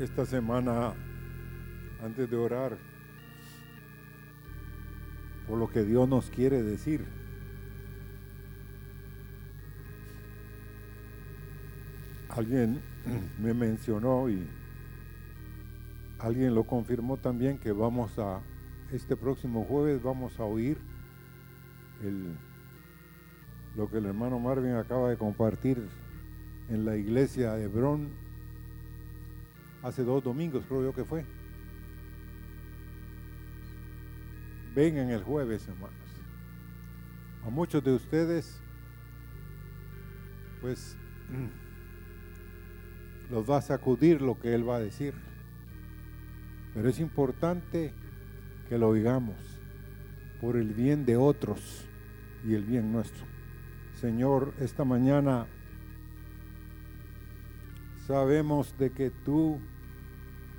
esta semana, antes de orar, por lo que Dios nos quiere decir. Alguien me mencionó y alguien lo confirmó también que vamos a, este próximo jueves vamos a oír lo que el hermano Marvin acaba de compartir en la iglesia de Hebrón hace dos domingos, creo yo que fue. Vengan el jueves, hermanos. A muchos de ustedes, pues, los va a sacudir lo que Él va a decir. Pero es importante que lo oigamos por el bien de otros y el bien nuestro. Señor, esta mañana sabemos de que tú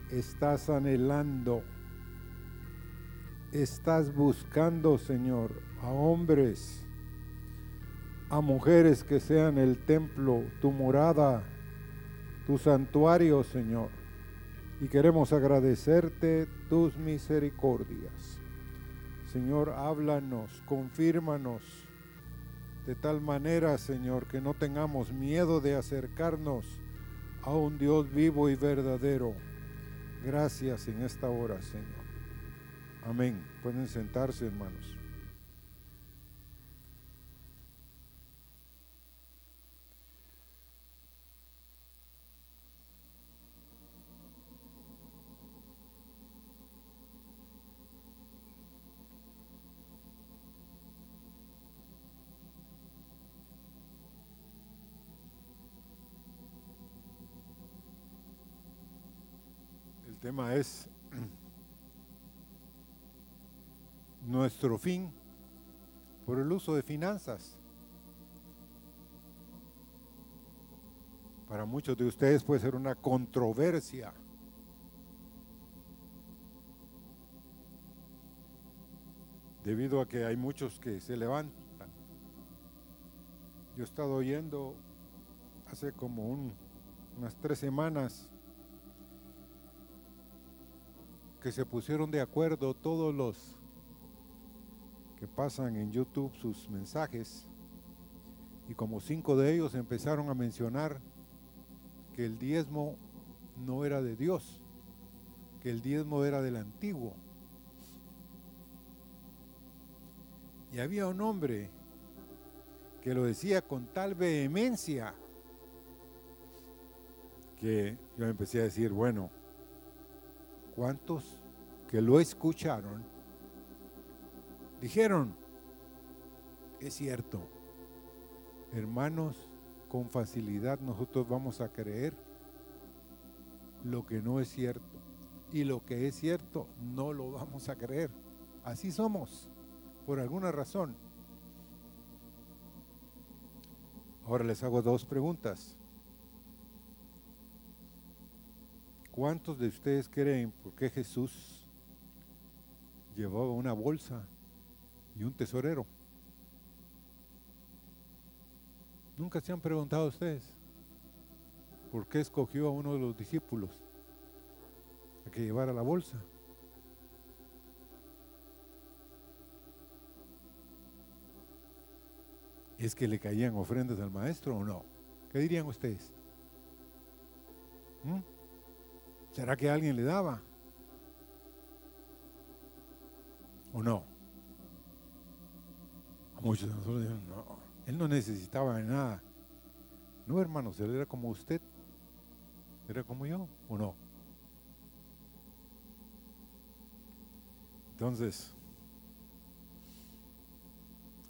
estás anhelando, estás buscando, Señor, a hombres, a mujeres que sean el templo, tu morada, tu santuario, Señor. Y queremos agradecerte tus misericordias. Señor, háblanos, confírmanos de tal manera, Señor, que no tengamos miedo de acercarnos a un Dios vivo y verdadero. Gracias en esta hora, Señor. Amén. Pueden sentarse, hermanos. Tema es nuestro fin por el uso de finanzas. Para muchos de ustedes puede ser una controversia. Debido a que hay muchos que se levantan. Yo he estado oyendo hace como unas tres semanas que se pusieron de acuerdo todos los que pasan en YouTube sus mensajes y como cinco de ellos empezaron a mencionar que el diezmo no era de Dios, que el diezmo era del antiguo. Y había un hombre que lo decía con tal vehemencia que yo empecé a decir, bueno, ¿Cuántos que lo escucharon dijeron, es cierto, hermanos, con facilidad nosotros vamos a creer lo que no es cierto. Y lo que es cierto no lo vamos a creer. Así somos, por alguna razón. Ahora les hago dos preguntas. ¿Cuántos de ustedes creen por qué Jesús llevaba una bolsa y un tesorero? Nunca se han preguntado ustedes por qué escogió a uno de los discípulos a que llevara la bolsa. ¿Es que le caían ofrendas al maestro o no? ¿Qué dirían ustedes? ¿Mm? ¿Será que alguien le daba? ¿O no? A muchos de nosotros dicen, no, él no necesitaba de nada. No, hermanos, él era como usted. Era como yo, ¿o no? Entonces,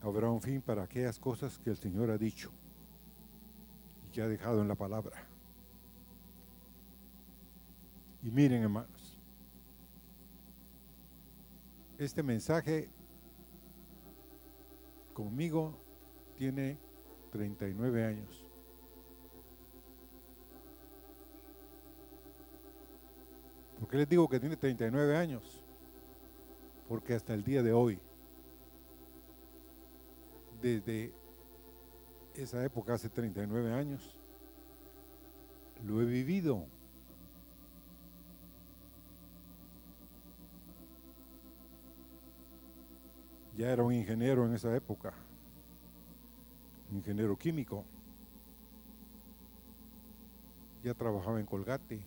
habrá un fin para aquellas cosas que el Señor ha dicho y que ha dejado en la palabra. Y miren, hermanos, este mensaje conmigo tiene 39 años. ¿Por qué les digo que tiene 39 años? Porque hasta el día de hoy, desde esa época, hace 39 años, lo he vivido ya era un ingeniero en esa época, ingeniero químico. Ya trabajaba en Colgate.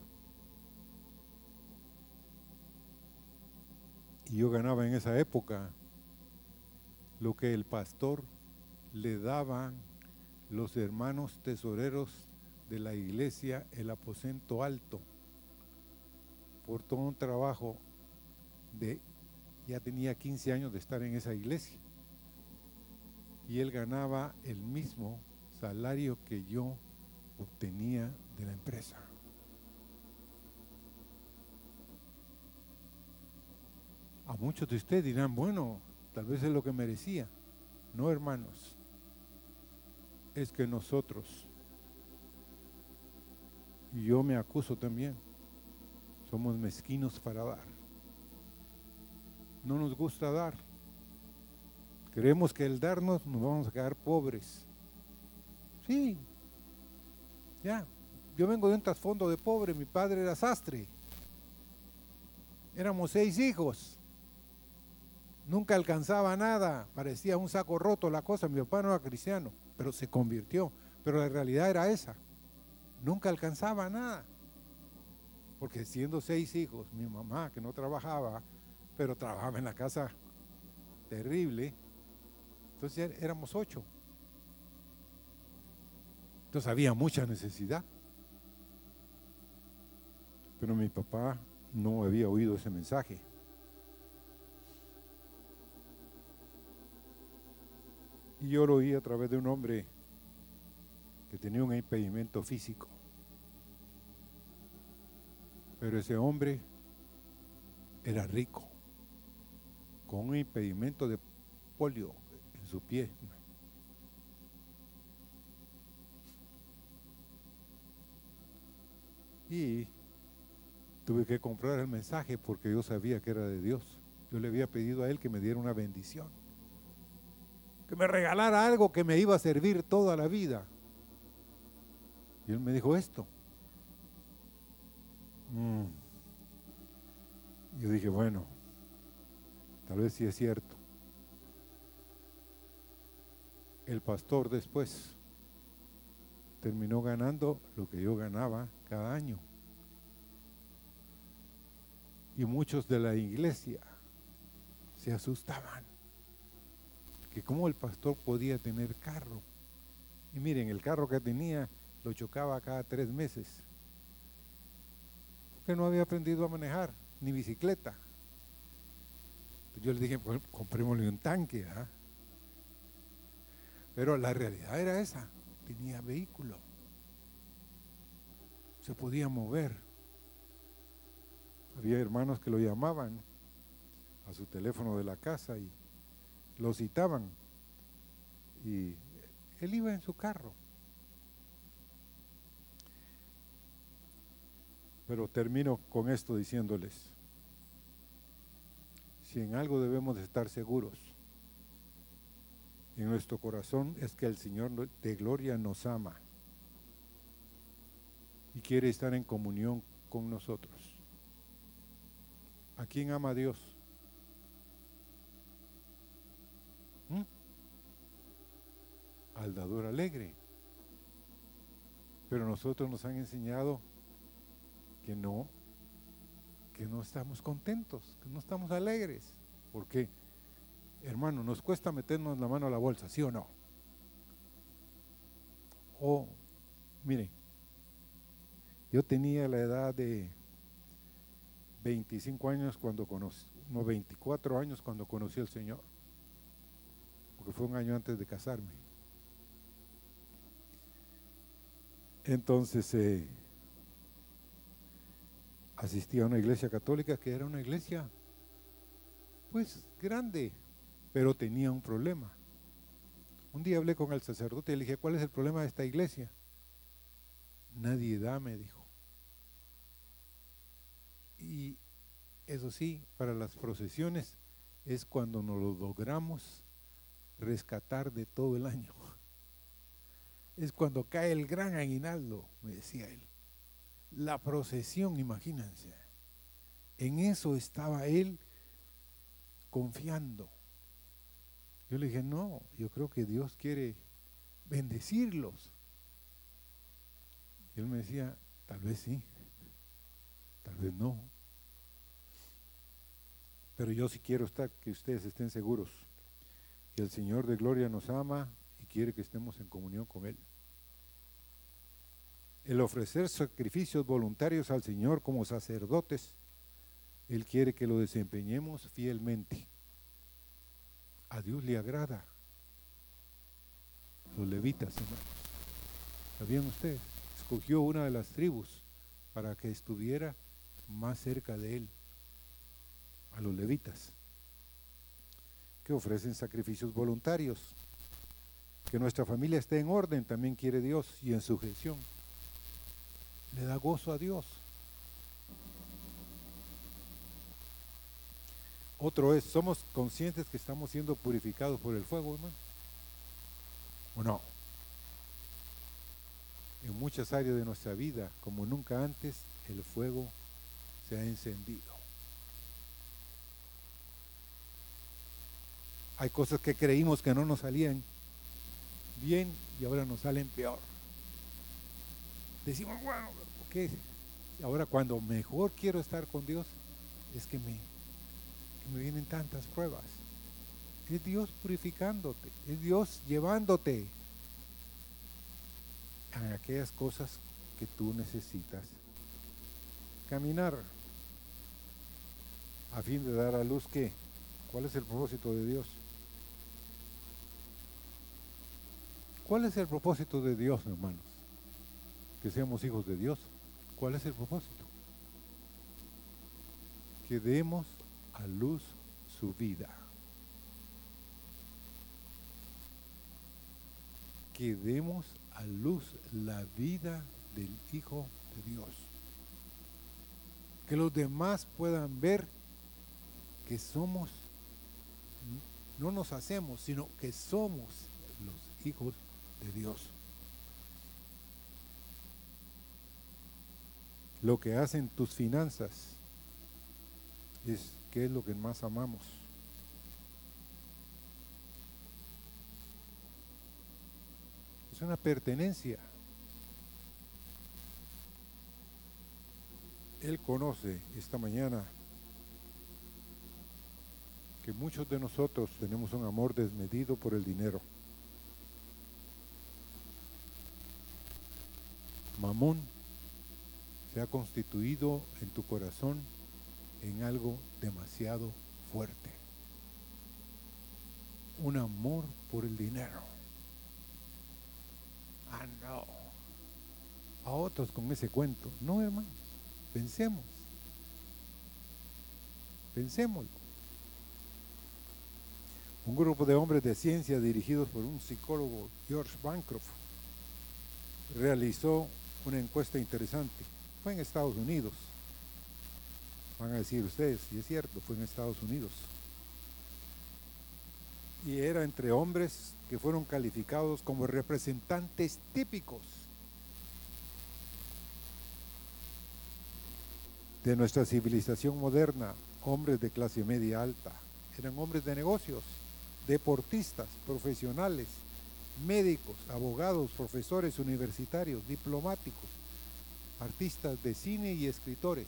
Y yo ganaba en esa época lo que el pastor le daban los hermanos tesoreros de la iglesia, el aposento alto, por todo un trabajo de, ya tenía 15 años de estar en esa iglesia. Y él ganaba el mismo salario que yo obtenía de la empresa. A muchos de ustedes dirán, bueno, tal vez es lo que merecía. No, hermanos, es que nosotros, y yo me acuso también, somos mezquinos para dar. No nos gusta dar. Creemos que el darnos nos vamos a quedar pobres. Sí, ya. Yo vengo de un trasfondo de pobre, mi padre era sastre. Éramos seis hijos. Nunca alcanzaba nada, parecía un saco roto la cosa. Mi papá no era cristiano, pero se convirtió. Pero la realidad era esa. Nunca alcanzaba nada. Porque siendo seis hijos, mi mamá que no trabajaba, pero trabajaba en la casa terrible, entonces éramos ocho. Entonces había mucha necesidad. Pero mi papá no había oído ese mensaje. Y yo lo oí a través de un hombre que tenía un impedimento físico. Pero ese hombre era rico, con un impedimento de polio en su pie. Y tuve que comprar el mensaje porque yo sabía que era de Dios. Yo le había pedido a él que me diera una bendición que me regalara algo que me iba a servir toda la vida. Y él me dijo esto. Mm. Yo dije, bueno, tal vez sí es cierto. El pastor después terminó ganando lo que yo ganaba cada año. Y muchos de la iglesia se asustaban que cómo el pastor podía tener carro. Y miren, el carro que tenía lo chocaba cada tres meses. Porque no había aprendido a manejar, ni bicicleta. Yo le dije, pues, comprémosle un tanque. ¿ah? Pero la realidad era esa, tenía vehículo. Se podía mover. Había hermanos que lo llamaban a su teléfono de la casa y lo citaban y él iba en su carro. Pero termino con esto diciéndoles, si en algo debemos de estar seguros en nuestro corazón es que el Señor de gloria nos ama y quiere estar en comunión con nosotros. ¿A quién ama Dios? al dador alegre. Pero nosotros nos han enseñado que no, que no estamos contentos, que no estamos alegres. ¿Por qué? Hermano, nos cuesta meternos la mano a la bolsa, ¿sí o no? O, miren, yo tenía la edad de 25 años cuando conocí, no 24 años cuando conocí al Señor, porque fue un año antes de casarme. Entonces eh, asistí a una iglesia católica que era una iglesia pues grande, pero tenía un problema. Un día hablé con el sacerdote y le dije, ¿cuál es el problema de esta iglesia? Nadie da, me dijo. Y eso sí, para las procesiones es cuando nos lo logramos rescatar de todo el año es cuando cae el gran aguinaldo, me decía él. La procesión, imagínense. En eso estaba él confiando. Yo le dije, no, yo creo que Dios quiere bendecirlos. Y él me decía, tal vez sí, tal vez no. Pero yo sí quiero estar, que ustedes estén seguros que el Señor de Gloria nos ama y quiere que estemos en comunión con Él. El ofrecer sacrificios voluntarios al Señor como sacerdotes, Él quiere que lo desempeñemos fielmente. A Dios le agrada. Los levitas, hermanos. ¿Sabían ustedes? Escogió una de las tribus para que estuviera más cerca de Él a los levitas, que ofrecen sacrificios voluntarios. Que nuestra familia esté en orden, también quiere Dios, y en sujeción. Le da gozo a Dios. Otro es, ¿somos conscientes que estamos siendo purificados por el fuego, hermano? ¿O no? En muchas áreas de nuestra vida, como nunca antes, el fuego se ha encendido. Hay cosas que creímos que no nos salían bien y ahora nos salen peor. Decimos, bueno, ¿qué? Ahora cuando mejor quiero estar con Dios es que me, que me vienen tantas pruebas. Es Dios purificándote, es Dios llevándote a aquellas cosas que tú necesitas. Caminar a fin de dar a luz que, ¿cuál es el propósito de Dios? ¿Cuál es el propósito de Dios, hermanos? Que seamos hijos de Dios. ¿Cuál es el propósito? Que demos a luz su vida. Que demos a luz la vida del Hijo de Dios. Que los demás puedan ver que somos, no nos hacemos, sino que somos los hijos de Dios. Lo que hacen tus finanzas es qué es lo que más amamos. Es una pertenencia. Él conoce esta mañana que muchos de nosotros tenemos un amor desmedido por el dinero. Mamón se ha constituido en tu corazón en algo demasiado fuerte. Un amor por el dinero. Ah, no. A otros con ese cuento. No, hermano. Pensemos. Pensémoslo. Un grupo de hombres de ciencia dirigidos por un psicólogo, George Bancroft, realizó una encuesta interesante. Fue en Estados Unidos. Van a decir ustedes, y es cierto, fue en Estados Unidos. Y era entre hombres que fueron calificados como representantes típicos de nuestra civilización moderna, hombres de clase media alta. Eran hombres de negocios, deportistas, profesionales, médicos, abogados, profesores universitarios, diplomáticos, artistas de cine y escritores.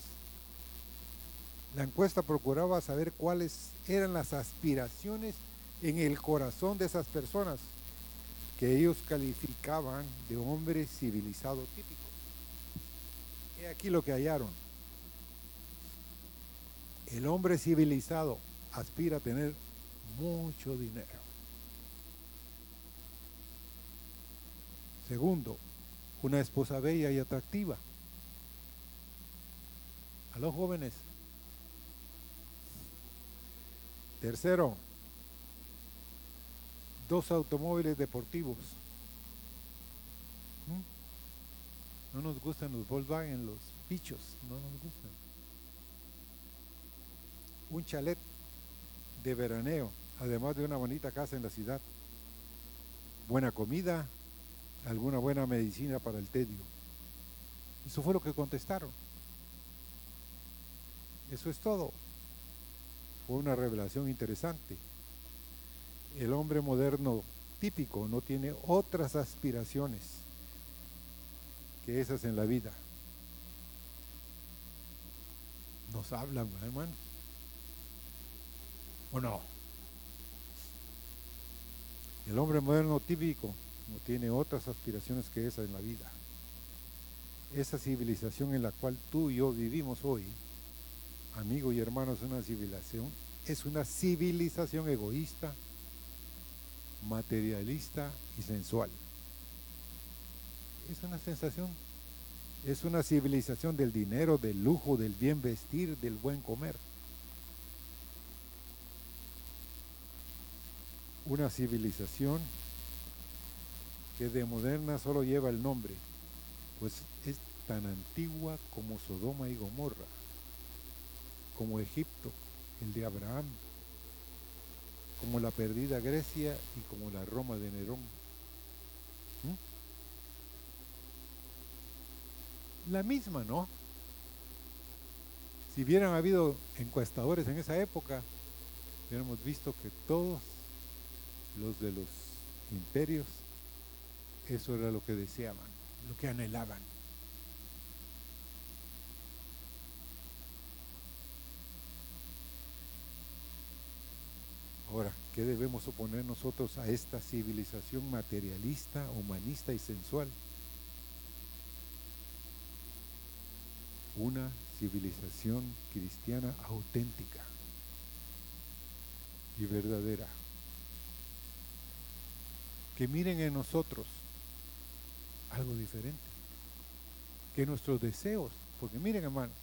La encuesta procuraba saber cuáles eran las aspiraciones en el corazón de esas personas que ellos calificaban de hombres civilizados típicos. Y aquí lo que hallaron. El hombre civilizado aspira a tener mucho dinero. Segundo, una esposa bella y atractiva. A los jóvenes. Tercero, dos automóviles deportivos. ¿Mm? No nos gustan los Volkswagen, los bichos, no nos gustan. Un chalet de veraneo, además de una bonita casa en la ciudad. Buena comida, alguna buena medicina para el tedio. Eso fue lo que contestaron. Eso es todo. Fue una revelación interesante. el hombre moderno típico no tiene otras aspiraciones que esas en la vida. Nos hablan, hermano. ¿O no? El hombre moderno típico no tiene otras aspiraciones que esas en la vida. Esa civilización en la cual tú y yo vivimos hoy, amigo y hermano, es una civilización, es una civilización egoísta, materialista y sensual. Es una sensación, es una civilización del dinero, del lujo, del bien vestir, del buen comer. Una civilización que de moderna solo lleva el nombre, pues es tan antigua como Sodoma y Gomorra, como Egipto, el de Abraham, como la perdida Grecia y como la Roma de Nerón. ¿Mm? La misma, ¿no? Si hubieran habido encuestadores en esa época, hubiéramos visto que todos los de los imperios, eso era lo que deseaban, lo que anhelaban. Ahora, ¿qué debemos oponer nosotros a esta civilización materialista, humanista y sensual? Una civilización cristiana auténtica y verdadera. Que miren en nosotros algo diferente. Que nuestros deseos, porque miren hermanos,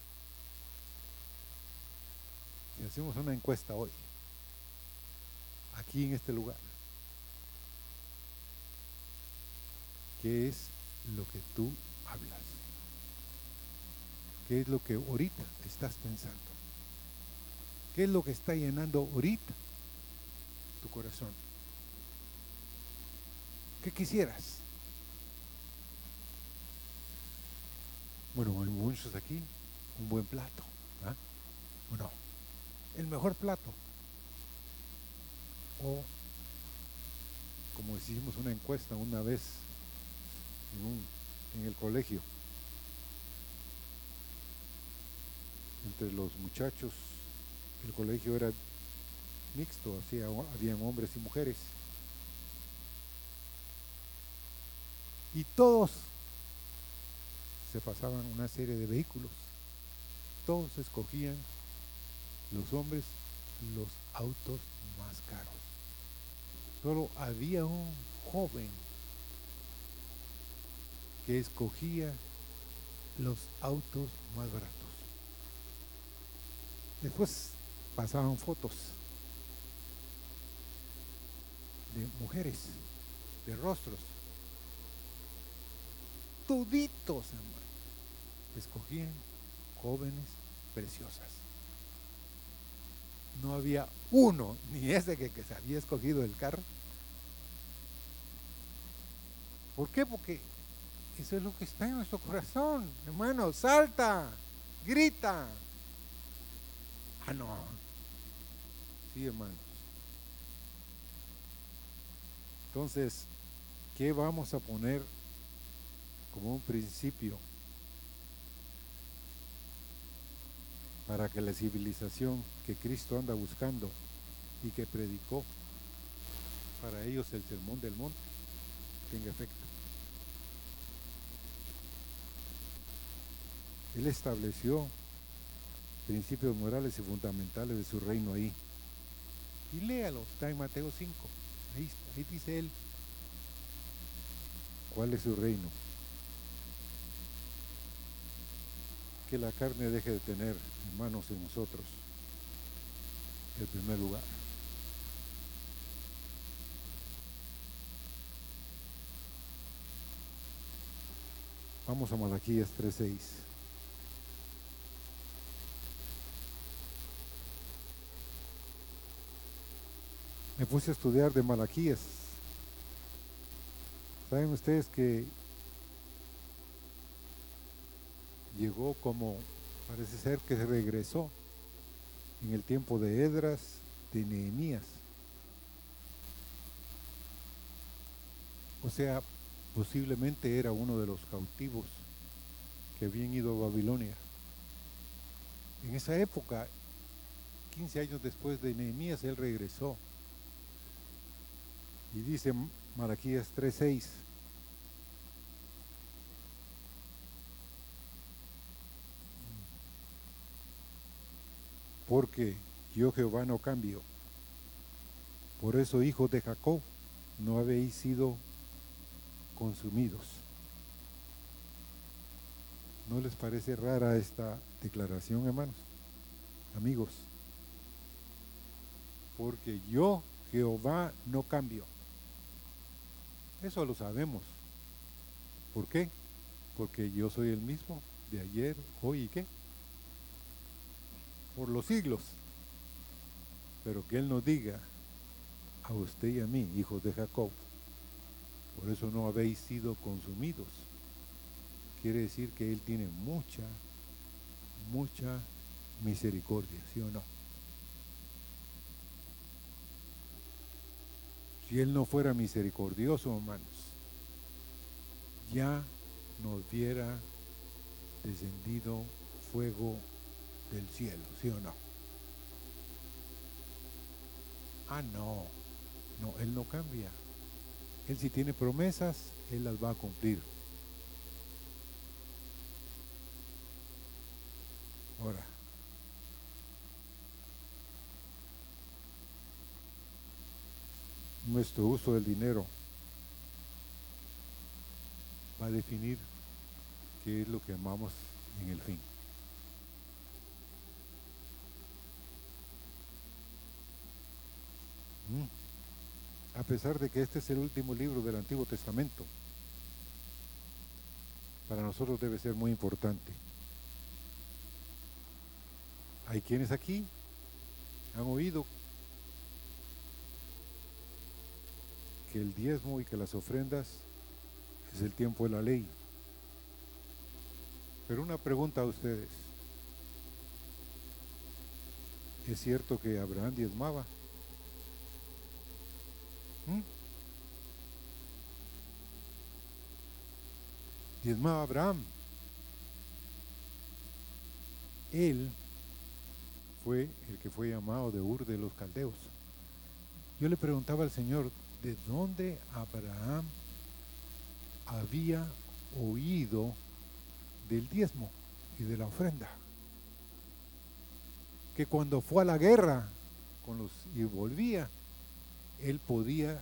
si hacemos una encuesta hoy, aquí en este lugar. ¿Qué es lo que tú hablas? ¿Qué es lo que ahorita estás pensando? ¿Qué es lo que está llenando ahorita tu corazón? ¿Qué quisieras? Bueno, hay muchos aquí, un buen plato. ¿ah? no? El mejor plato o como hicimos una encuesta una vez en, el colegio, entre los muchachos, el colegio era mixto, así, habían hombres y mujeres. Y todos se pasaban una serie de vehículos. Todos escogían los hombres los autos más caros. Solo había un joven que escogía los autos más baratos. Después pasaban fotos de mujeres, de rostros, toditos, hermano. Escogían jóvenes preciosas. No había uno, ni ese que, se había escogido el carro, ¿Por qué? Porque eso es lo que está en nuestro corazón, hermano. Salta, grita. Ah, no. Sí, hermanos. Entonces, ¿qué vamos a poner como un principio para que la civilización que Cristo anda buscando y que predicó para ellos el sermón del monte tenga efecto? Él estableció principios morales y fundamentales de su reino ahí. Y léalo, está en Mateo 5. Ahí, ahí dice él cuál es su reino. Que la carne deje de tener manos en nosotros. En primer lugar. Vamos a Malaquías 3.6. me puse a estudiar de Malaquías. ¿Saben ustedes que llegó como, parece ser que regresó en el tiempo de Edras, de Nehemías? O sea, posiblemente era uno de los cautivos que habían ido a Babilonia. En esa época, 15 años después de Nehemías, él regresó. Y dice Malaquías 3:6. Porque yo Jehová no cambio. Por eso, hijos de Jacob, no habéis sido consumidos. ¿No les parece rara esta declaración, hermanos? Amigos. Porque yo, Jehová, no cambio. Eso lo sabemos. ¿Por qué? Porque yo soy el mismo de ayer, hoy y qué. Por los siglos. Pero que Él nos diga a usted y a mí, hijos de Jacob, por eso no habéis sido consumidos. Quiere decir que Él tiene mucha, mucha misericordia, ¿sí o no? Si Él no fuera misericordioso, hermanos, ya nos hubiera descendido fuego del cielo, ¿sí o no? Ah, no, no, Él no cambia. Él si tiene promesas, Él las va a cumplir. Ahora, nuestro uso del dinero va a definir qué es lo que amamos en el fin. A pesar de que este es el último libro del Antiguo Testamento, para nosotros debe ser muy importante. Hay quienes aquí han oído que el diezmo y que las ofrendas es el tiempo de la ley. Pero una pregunta a ustedes. ¿Es cierto que Abraham diezmaba? ¿Mm? Diezmaba Abraham. Él fue el que fue llamado de Ur de los Caldeos. Yo le preguntaba al Señor, de dónde Abraham había oído del diezmo y de la ofrenda. Que cuando fue a la guerra con los, y volvía, él podía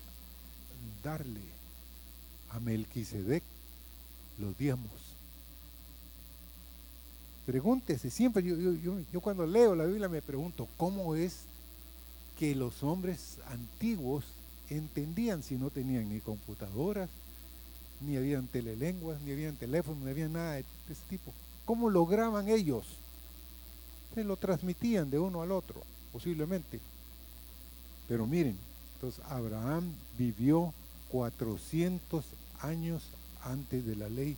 darle a Melquisedec los diezmos. Pregúntese, siempre yo, cuando leo la Biblia me pregunto, ¿cómo es que los hombres antiguos entendían si no tenían ni computadoras, ni habían telelenguas, ni habían teléfonos, ni había nada de ese tipo. ¿Cómo lograban ellos? Se lo transmitían de uno al otro, posiblemente. Pero miren, entonces Abraham vivió 400 años antes de la ley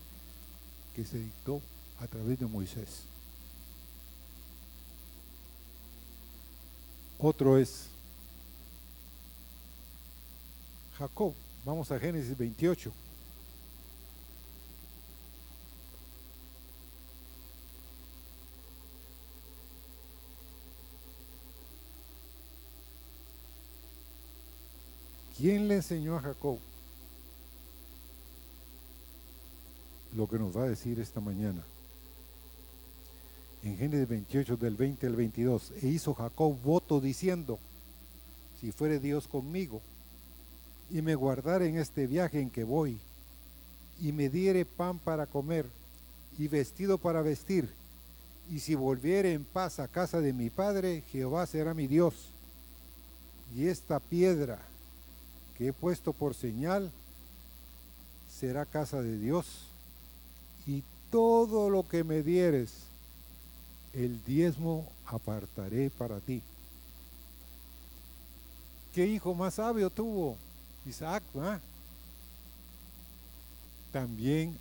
que se dictó a través de Moisés. Otro es Jacob. Vamos a Génesis 28. ¿Quién le enseñó a Jacob lo que nos va a decir esta mañana? En Génesis 28 del 20 al 22, e hizo Jacob voto diciendo, si fuere Dios conmigo, y me guardare en este viaje en que voy, y me diere pan para comer, y vestido para vestir, y si volviere en paz a casa de mi padre, Jehová será mi Dios. Y esta piedra que he puesto por señal será casa de Dios. Y todo lo que me dieres, el diezmo apartaré para ti. ¿Qué hijo más sabio tuvo? Isaac, También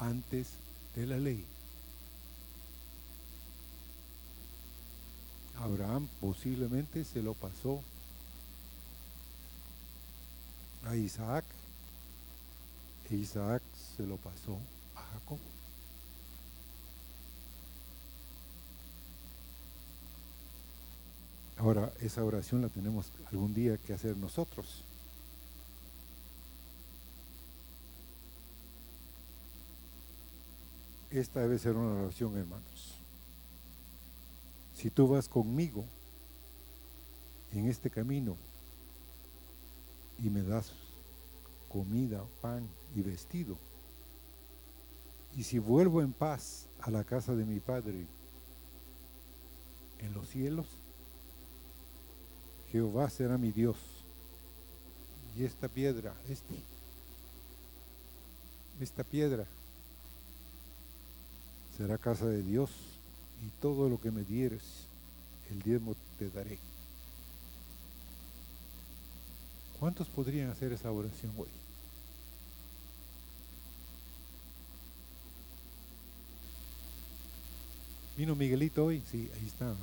antes de la ley. Abraham posiblemente se lo pasó a Isaac E Isaac se lo pasó a Jacob. Ahora, esa oración la tenemos algún día que hacer nosotros. Esta debe ser una oración, hermanos. Si tú vas conmigo en este camino y me das comida, pan y vestido, y si vuelvo en paz a la casa de mi Padre en los cielos, Jehová será mi Dios. Y esta piedra, este, esta piedra será casa de Dios y todo lo que me dieres, el diezmo te daré. ¿Cuántos podrían hacer esa oración hoy? ¿Vino Miguelito hoy? Sí, ahí está.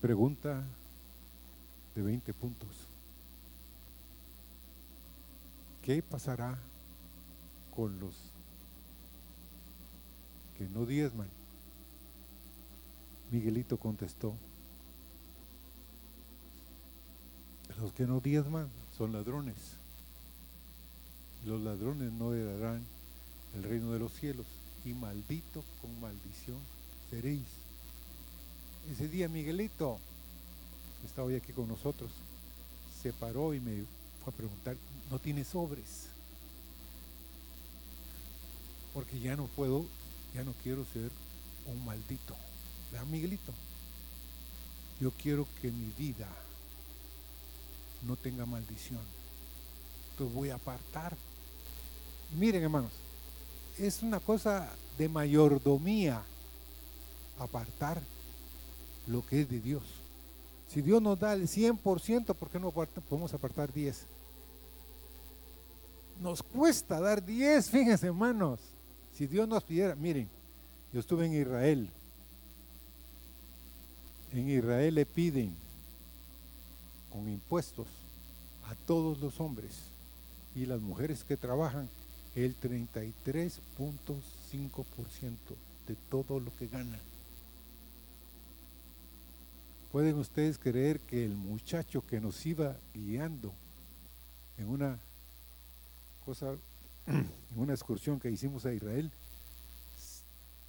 Pregunta de 20 puntos. ¿Qué pasará con los que no diezman? Miguelito contestó, los que no diezman son ladrones. Los ladrones no heredarán el reino de los cielos y maldito con maldición seréis. Ese día Miguelito, que está hoy aquí con nosotros, se paró y me fue a preguntar, ¿no tiene sobres? Porque ya no puedo, ya no quiero ser un maldito. ¿Verdad, Miguelito? Yo quiero que mi vida no tenga maldición. Entonces voy a apartar. Miren, hermanos, es una cosa de mayordomía apartar lo que es de Dios. Si Dios nos da el 100%, ¿por qué no podemos apartar 10? Nos cuesta dar 10, fíjense hermanos. Si Dios nos pidiera, miren, yo estuve en Israel. En Israel le piden con impuestos a todos los hombres y las mujeres que trabajan el 33.5% de todo lo que ganan. ¿Pueden ustedes creer que el muchacho que nos iba guiando en una cosa, en una excursión que hicimos a Israel,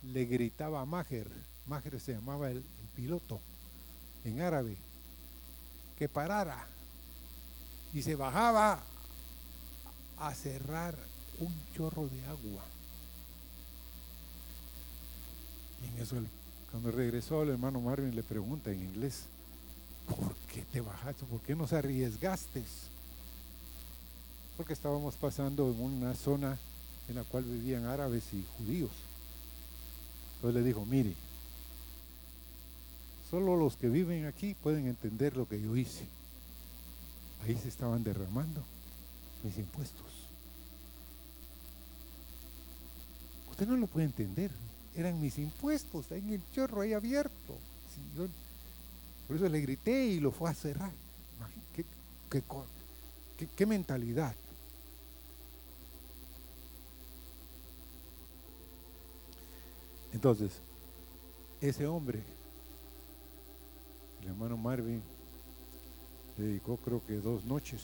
le gritaba a Maher, Maher se llamaba el piloto en árabe, que parara y se bajaba a cerrar un chorro de agua. Y en eso, cuando regresó el hermano Marvin le pregunta en inglés, ¿por qué te bajaste? ¿Por qué nos arriesgaste? Porque estábamos pasando en una zona en la cual vivían árabes y judíos. Entonces le dijo, mire, solo los que viven aquí pueden entender lo que yo hice. Ahí se estaban derramando mis impuestos. Usted no lo puede entender. Eran mis impuestos, en el chorro ahí abierto. por eso le grité y lo fue a cerrar. qué mentalidad? Entonces, ese hombre, el hermano Marvin, dedicó creo que dos noches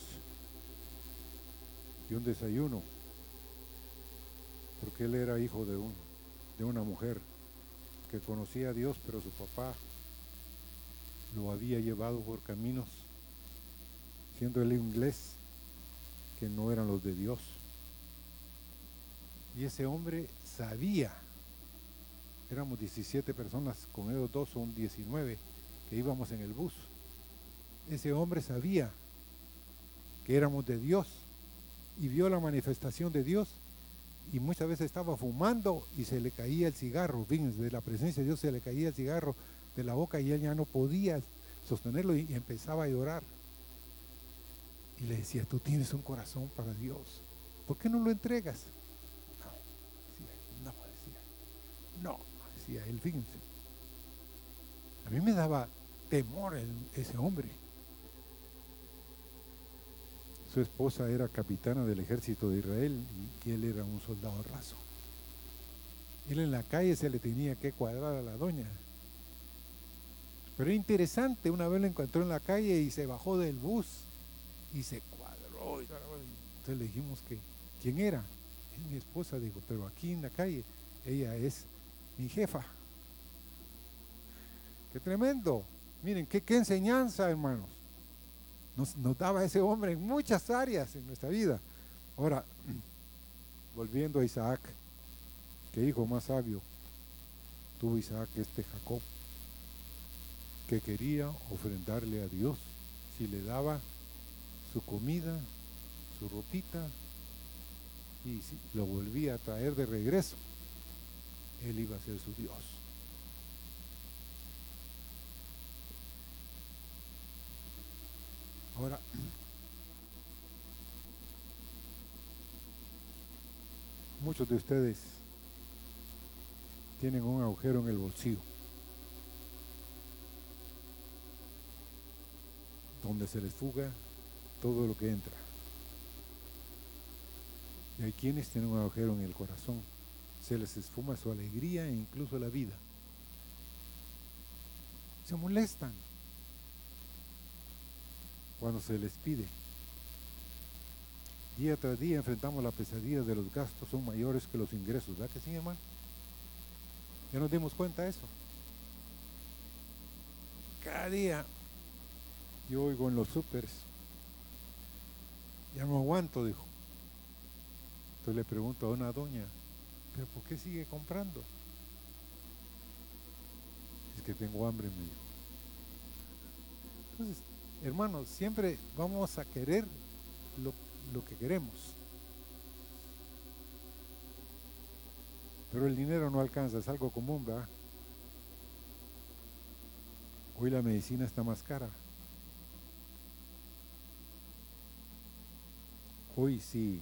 y un desayuno, porque él era hijo de, un, de una mujer que conocía a Dios, pero su papá lo había llevado por caminos, siendo él inglés, que no eran los de Dios. Y ese hombre sabía, éramos 17 personas, con ellos dos son 19 que íbamos en el bus ese hombre sabía que éramos de Dios y vio la manifestación de Dios y muchas veces estaba fumando y se le caía el cigarro, fíjense, de la presencia de Dios se le caía el cigarro de la boca y él ya no podía sostenerlo y, empezaba a llorar. Y le decía, tú tienes un corazón para Dios, ¿por qué no lo entregas? No, decía, no, no, decía él, fíjense. A mí me daba temor ese hombre. su esposa era capitana del ejército de Israel y él era un soldado raso. Él en la calle se le tenía que cuadrar a la doña. Pero era interesante, una vez lo encontró en la calle y se bajó del bus y se cuadró. Entonces le dijimos que, ¿quién era? Es mi esposa, dijo, pero aquí en la calle, ella es mi jefa. Qué tremendo. Miren, qué, qué enseñanza, hermanos. Nos, nos daba ese hombre en muchas áreas en nuestra vida. Ahora, volviendo a Isaac, ¿qué hijo más sabio tuvo Isaac este Jacob? Que quería ofrendarle a Dios si le daba su comida, su ropita, y si lo volvía a traer de regreso, él iba a ser su Dios. Ahora, muchos de ustedes tienen un agujero en el bolsillo, donde se les fuga todo lo que entra. Y hay quienes tienen un agujero en el corazón, se les esfuma su alegría e incluso la vida. Se molestan cuando se les pide. Día tras día enfrentamos la pesadilla de los gastos son mayores que los ingresos, ¿verdad que sí, hermano? Ya nos dimos cuenta de eso. Cada día yo oigo en los supers, ya no aguanto, dijo. Entonces le pregunto a una doña, ¿pero por qué sigue comprando? Es que tengo hambre, me dijo. Entonces, hermanos, siempre vamos a querer lo, que queremos. Pero el dinero no alcanza, es algo común, ¿verdad? Hoy la medicina está más cara. Hoy si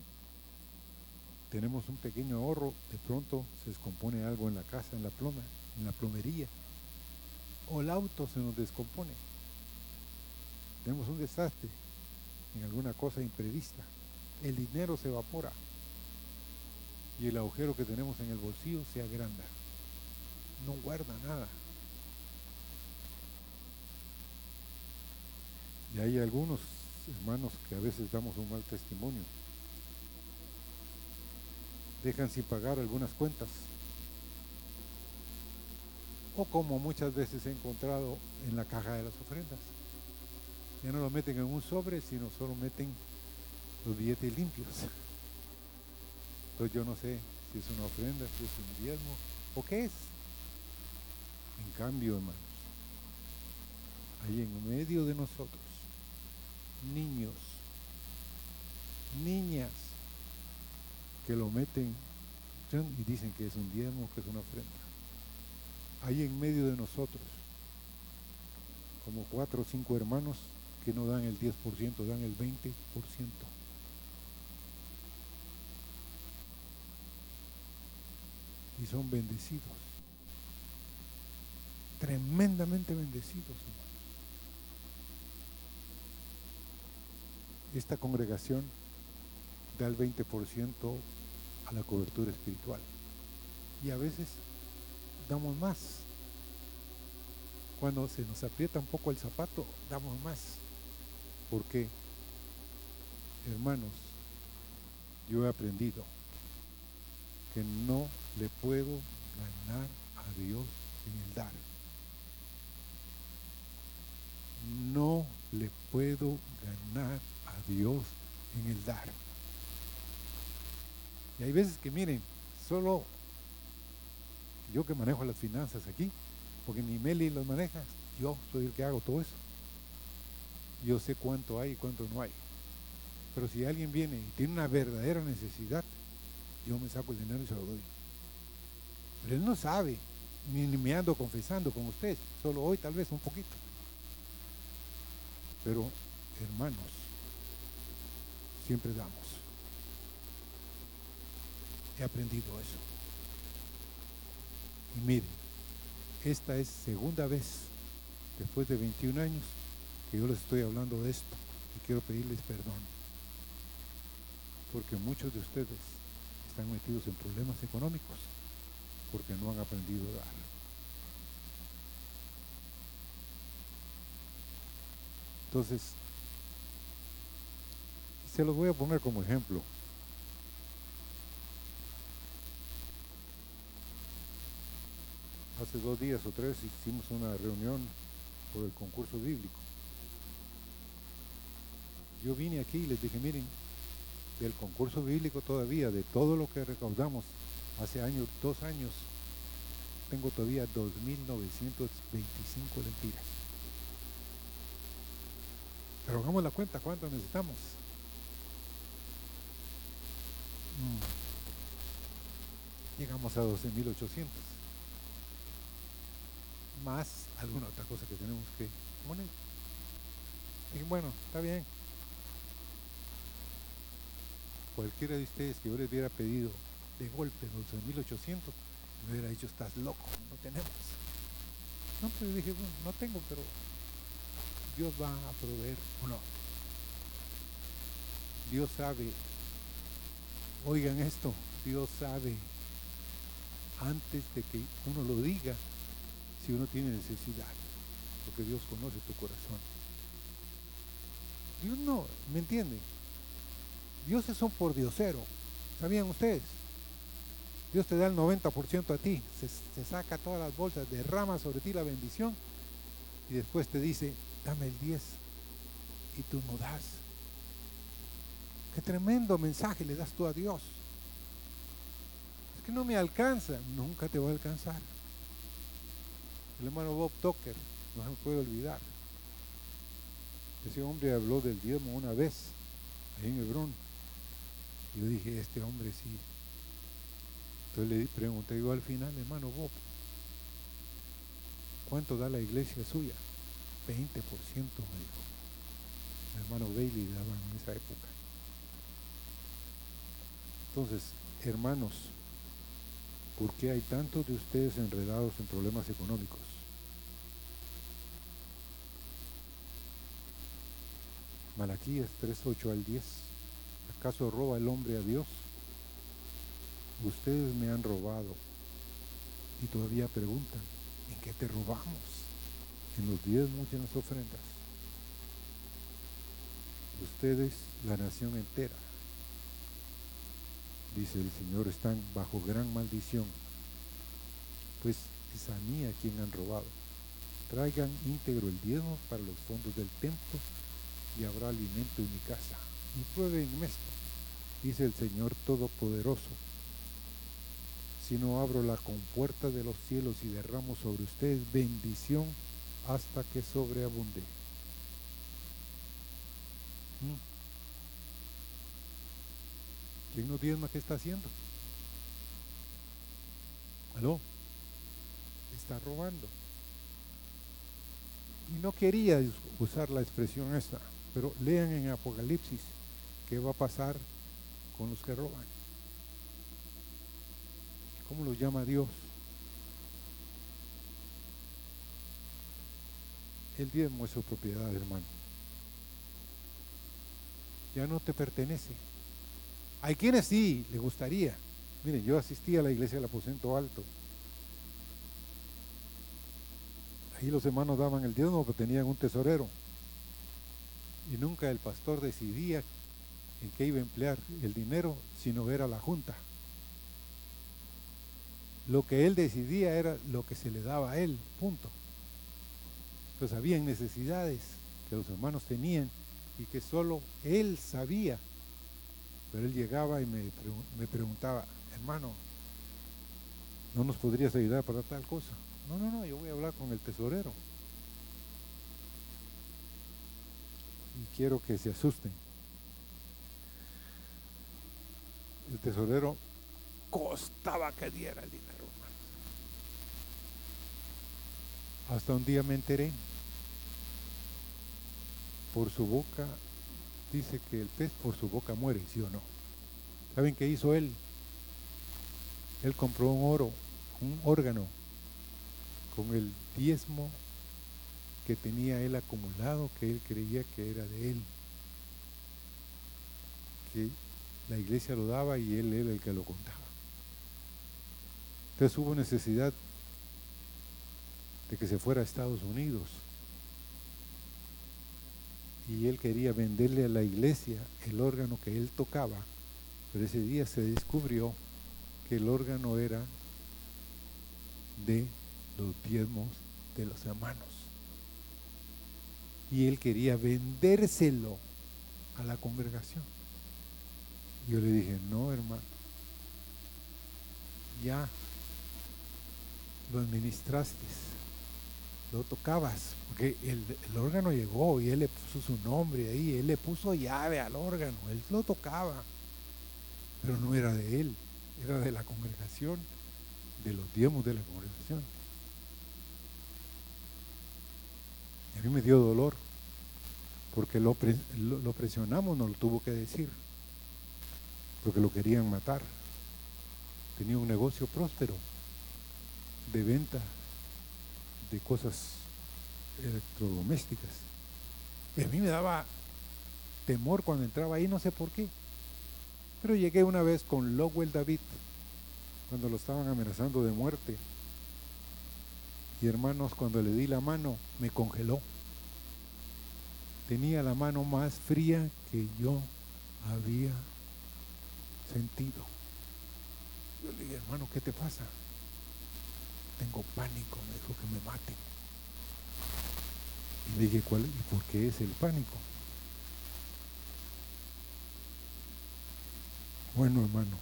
tenemos un pequeño ahorro, de pronto se descompone algo en la casa, en la ploma, en la plomería. O el auto se nos descompone tenemos un desastre en alguna cosa imprevista, el dinero se evapora y el agujero que tenemos en el bolsillo se agranda. No guarda nada. Y hay algunos hermanos que a veces damos un mal testimonio. Dejan sin pagar algunas cuentas. O como muchas veces he encontrado en la caja de las ofrendas ya no lo meten en un sobre, sino solo meten los billetes limpios. Entonces yo no sé si es una ofrenda, si es un diezmo o qué es. En cambio, hermanos, hay en medio de nosotros niños, niñas que lo meten y dicen que es un diezmo, que es una ofrenda. Hay en medio de nosotros como cuatro o cinco hermanos que no dan el 10%, dan el 20%. Y son bendecidos. Tremendamente bendecidos. Esta congregación da el 20% a la cobertura espiritual. Y a veces damos más. Cuando se nos aprieta un poco el zapato, damos más. Porque, hermanos, yo he aprendido que no le puedo ganar a Dios en el dar. No le puedo ganar a Dios en el dar. Y hay veces que miren, solo yo que manejo las finanzas aquí, porque ni Meli los maneja, yo soy el que hago todo eso yo sé cuánto hay y cuánto no hay. Pero si alguien viene y tiene una verdadera necesidad, yo me saco el dinero y se lo doy. Pero él no sabe, ni, me ando confesando con usted, solo hoy tal vez un poquito. Pero, hermanos, siempre damos. He aprendido eso. Y miren, esta es segunda vez, después de 21 años, yo les estoy hablando de esto y quiero pedirles perdón. Porque muchos de ustedes están metidos en problemas económicos porque no han aprendido a dar. Entonces, se los voy a poner como ejemplo. Hace dos días o tres hicimos una reunión por el concurso bíblico. Yo vine aquí y les dije, miren, del concurso bíblico todavía, de todo lo que recaudamos hace años, dos años, tengo todavía 2.925 lempiras. Pero hagamos la cuenta, ¿cuánto necesitamos? Mm. Llegamos a 12.800. Más alguna otra cosa que tenemos que poner. Y bueno, está bien. Cualquiera de ustedes que yo les hubiera pedido de golpe 12.800, me hubiera dicho, estás loco, no tenemos. No, pero dije, bueno, no tengo, pero Dios va a proveer o no. Dios sabe, oigan esto, Dios sabe antes de que uno lo diga si uno tiene necesidad, porque Dios conoce tu corazón. Dios no, ¿me entienden? Dios es un por diosero, ¿sabían ustedes? Dios te da el 90% a ti, se, saca todas las bolsas, derrama sobre ti la bendición y después te dice, dame el 10 y tú no das. Qué tremendo mensaje le das tú a Dios. Es que no me alcanza, nunca te va a alcanzar. El hermano Bob Tucker, no se puede olvidar. Ese hombre habló del diezmo una vez, ahí en Hebrón. Yo dije, este hombre sí, entonces le pregunté yo al final, hermano Bob, ¿cuánto da la iglesia suya? 20% me dijo. El hermano Bailey daba en esa época. Entonces, hermanos, ¿por qué hay tantos de ustedes enredados en problemas económicos? Malaquías 3, al 10. ¿Acaso roba el hombre a Dios? ustedes me han robado y todavía preguntan, ¿en qué te robamos? En los diezmos y en las ofrendas. Ustedes, la nación entera, dice el Señor, están bajo gran maldición, pues es a mí a quien han robado. Traigan íntegro el diezmo para los fondos del templo y habrá alimento en mi casa. Y prueben esto, dice el Señor Todopoderoso si no abro la compuerta de los cielos y derramo sobre ustedes bendición hasta que sobreabunde. ¿Mm? ¿Quién no diezma qué está haciendo? ¿Aló? Está robando. Y no quería usar la expresión esta, pero lean en Apocalipsis qué va a pasar con los que roban. ¿Cómo lo llama Dios? El diezmo es su propiedad, hermano. Ya no te pertenece. Hay quienes sí le gustaría. Miren, yo asistí a la iglesia del aposento alto. Ahí los hermanos daban el diezmo porque tenían un tesorero. Y nunca el pastor decidía en qué iba a emplear el dinero, sino era la junta. Lo que él decidía era lo que se le daba a él, punto. Pues habían necesidades que los hermanos tenían y que solo él sabía. Pero él llegaba y me, me preguntaba, hermano, ¿no nos podrías ayudar para tal cosa? No, no, no, yo voy a hablar con el tesorero. Y quiero que se asusten. El tesorero costaba que diera el dinero. Hasta un día me enteré. Por su boca, dice que el pez por su boca muere, ¿sí o no? ¿Saben qué hizo él? Él compró un oro, un órgano, con el diezmo que tenía él acumulado, que él creía que era de él. La iglesia lo daba y él era el que lo contaba. Entonces hubo necesidad de que se fuera a Estados Unidos. Y él quería venderle a la iglesia el órgano que él tocaba, pero ese día se descubrió que el órgano era de los diezmos de los hermanos. Y él quería vendérselo a la congregación. Yo le dije, no, hermano, ya lo administraste, lo tocabas, porque el, órgano llegó y él le puso su nombre ahí, él le puso llave al órgano, él lo tocaba, pero no era de él, era de la congregación, de los diezmos de la congregación. Y a mí me dio dolor, porque lo, lo presionamos, no lo tuvo que decir porque lo querían matar. Tenía un negocio próspero de venta de cosas electrodomésticas. Y a mí me daba temor cuando entraba ahí, no sé por qué. Pero llegué una vez con Lowell David, cuando lo estaban amenazando de muerte. Y hermanos, cuando le di la mano, me congeló. Tenía la mano más fría que yo había sentido. Yo le dije, hermano, ¿qué te pasa? Tengo pánico, me dijo que me maten. Le dije, ¿cuál, ¿y por qué es el pánico? Bueno, hermano,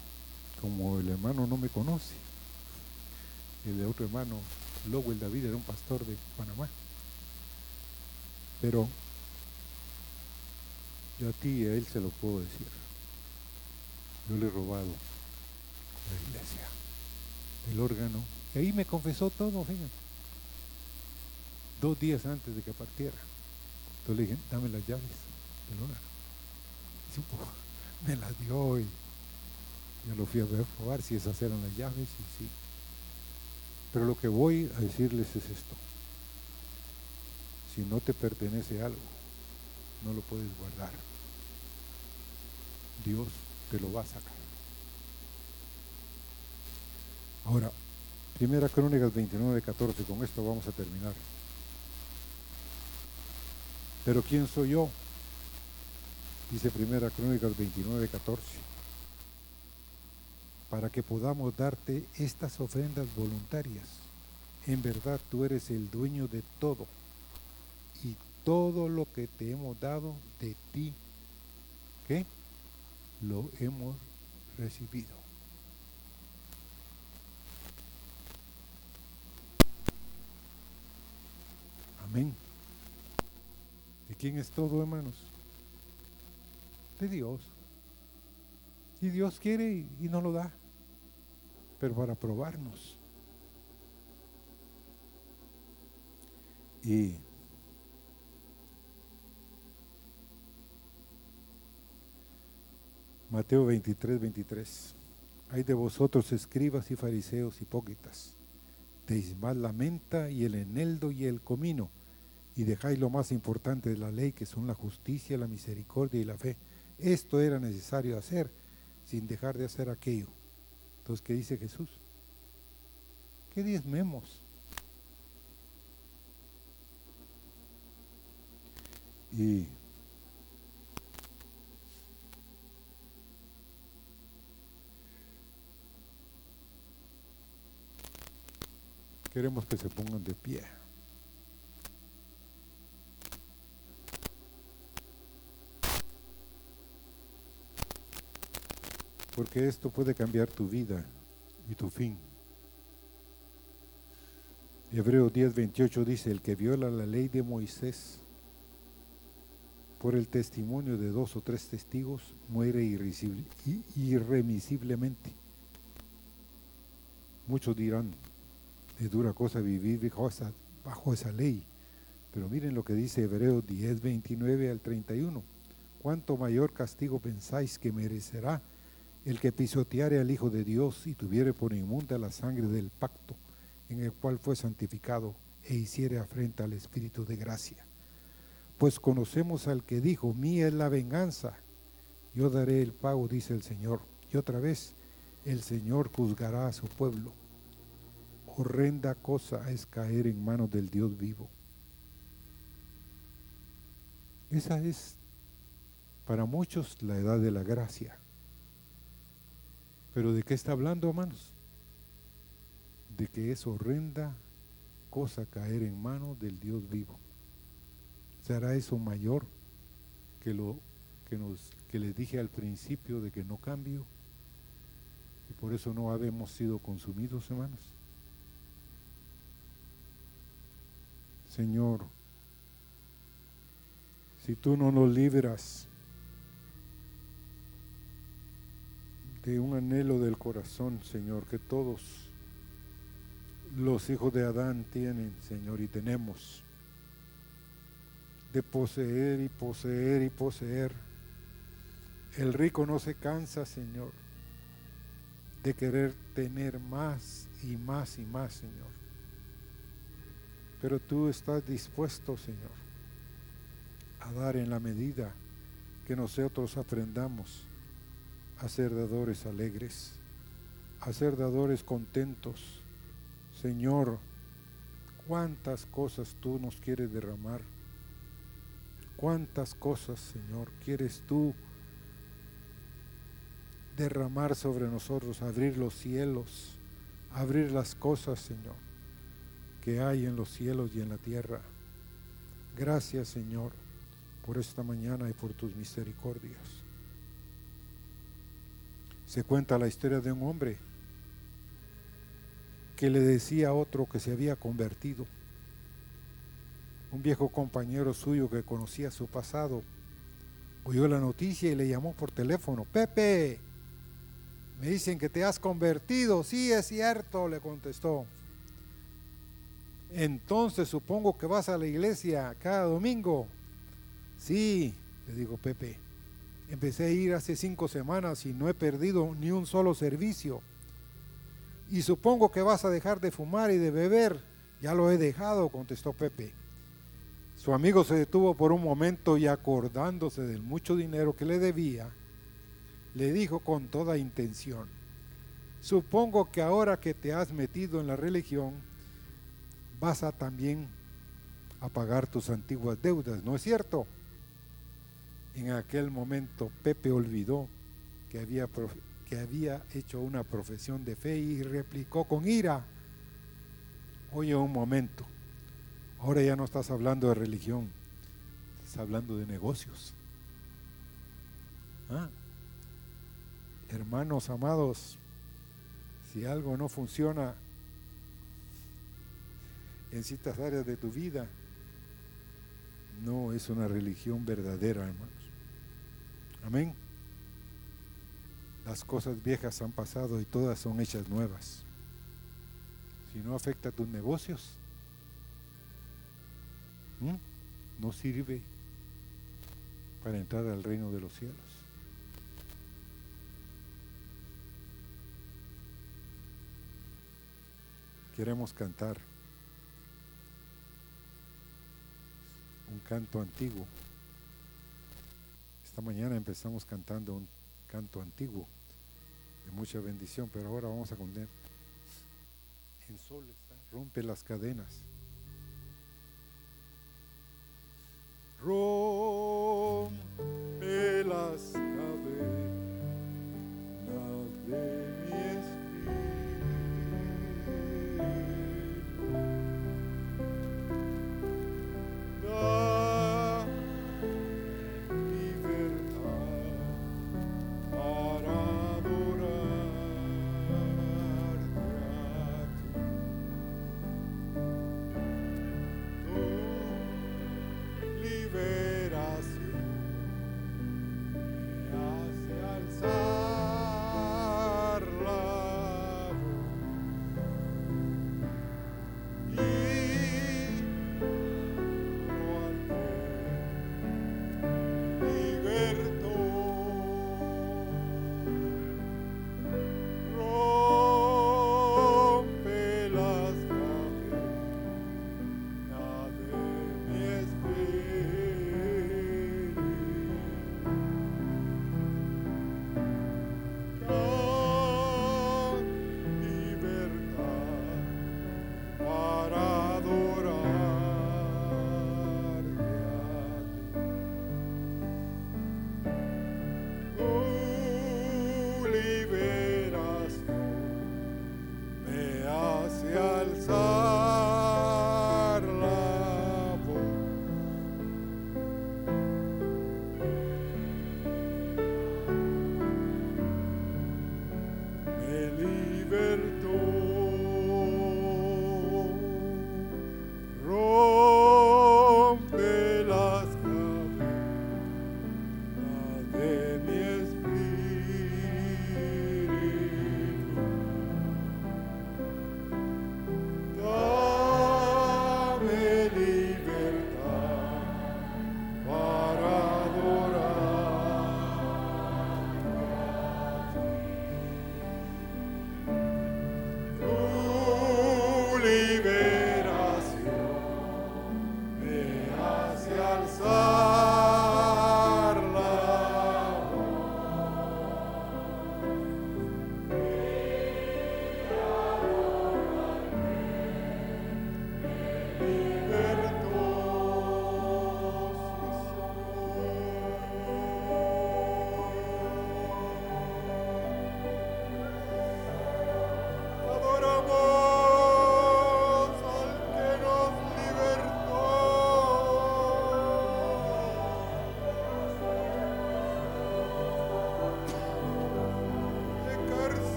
como el hermano no me conoce, el de otro hermano, el David era un pastor de Panamá. Pero yo a ti y a él se lo puedo decir yo le he robado la iglesia, el órgano. Y ahí me confesó todo, fíjense. Dos días antes de que partiera. Entonces le dije, dame las llaves del órgano. Me las dio y yo lo fui a ver, probar si esas eran las llaves y sí. Pero lo que voy a decirles es esto. Si no te pertenece algo, no lo puedes guardar. Dios te lo va a sacar. Ahora, Primera Crónicas 29, 14, con esto vamos a terminar. Pero ¿quién soy yo? Dice Primera Crónicas 29, 14. Para que podamos darte estas ofrendas voluntarias. En verdad tú eres el dueño de todo. Y todo lo que te hemos dado de ti. ¿Qué? Lo hemos recibido. Amén. ¿De quién es todo, hermanos? De Dios. Y Dios quiere y, no lo da, pero para probarnos. Y Mateo 23, 23. Hay de vosotros escribas y fariseos hipócritas. Deis más la menta y el eneldo y el comino, y dejáis lo más importante de la ley, que son la justicia, la misericordia y la fe. Esto era necesario hacer sin dejar de hacer aquello. Entonces, ¿qué dice Jesús? ¿Qué diezmemos? Y Queremos que se pongan de pie. Porque esto puede cambiar tu vida y tu fin. Hebreo 10:28 dice, el que viola la ley de Moisés por el testimonio de dos o tres testigos muere irremisiblemente. Muchos dirán, es dura cosa vivir bajo esa, ley. Pero miren lo que dice Hebreos 10, 29 al 31. ¿Cuánto mayor castigo pensáis que merecerá el que pisoteare al Hijo de Dios y tuviere por inmunda la sangre del pacto en el cual fue santificado e hiciere afrenta al Espíritu de gracia? Pues conocemos al que dijo, mía es la venganza, yo daré el pago, dice el Señor. Y otra vez, el Señor juzgará a su pueblo. Horrenda cosa es caer en manos del Dios vivo. Esa es para muchos la edad de la gracia. Pero ¿de qué está hablando, hermanos? De que es horrenda cosa caer en manos del Dios vivo. ¿Será eso mayor que lo que nos que les dije al principio de que no cambio y por eso no habemos sido consumidos, hermanos? Señor, si tú no nos libras de un anhelo del corazón, Señor, que todos los hijos de Adán tienen, Señor, y tenemos, de poseer y poseer y poseer. El rico no se cansa, Señor, de querer tener más y más y más, Señor. Pero tú estás dispuesto, Señor, a dar en la medida que nosotros aprendamos a ser dadores alegres, a ser dadores contentos. Señor, cuántas cosas tú nos quieres derramar, cuántas cosas, Señor, quieres tú derramar sobre nosotros, abrir los cielos, abrir las cosas, Señor, que hay en los cielos y en la tierra. Gracias, Señor, por esta mañana y por tus misericordias se cuenta la historia de un hombre que le decía a otro que se había convertido, un viejo compañero suyo que conocía su pasado, oyó la noticia y le llamó por teléfono, Pepe, me dicen que te has convertido, sí es cierto, le contestó. Entonces supongo que vas a la iglesia cada domingo. Sí, le dijo Pepe. Empecé a ir hace cinco semanas y no he perdido ni un solo servicio. Y supongo que vas a dejar de fumar y de beber. Ya lo he dejado, contestó Pepe. Su amigo se detuvo por un momento y acordándose del mucho dinero que le debía, le dijo con toda intención, supongo que ahora que te has metido en la religión, vas a también a pagar tus antiguas deudas, ¿no es cierto? En aquel momento Pepe olvidó que había, que había hecho una profesión de fe y replicó con ira, oye un momento, ahora ya no estás hablando de religión, estás hablando de negocios. ¿Ah? Hermanos amados, si algo no funciona en ciertas áreas de tu vida, no es una religión verdadera, hermano. Amén. Las cosas viejas han pasado y todas son hechas nuevas. Si no afecta a tus negocios, no sirve para entrar al reino de los cielos. Queremos cantar un canto antiguo. Esta mañana empezamos cantando un canto antiguo de mucha bendición, pero ahora vamos a contar. En sol está, rompe las cadenas. Rompe las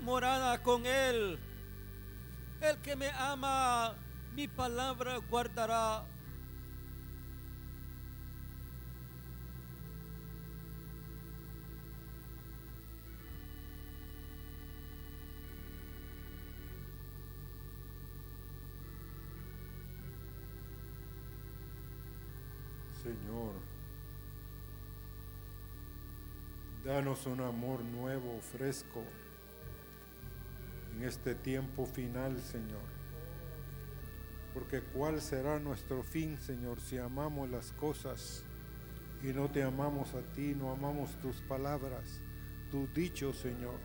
morada con Él. El que me ama, mi palabra guardará. Señor, danos un amor nuevo, fresco, en este tiempo final, Señor. Porque cuál será nuestro fin, Señor, si amamos las cosas y no te amamos a ti, no amamos tus palabras, tus dichos, Señor.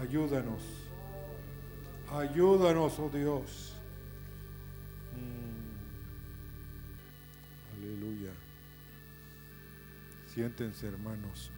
Ayúdanos. Ayúdanos, oh Dios. Mm. Aleluya. Siéntense, hermanos.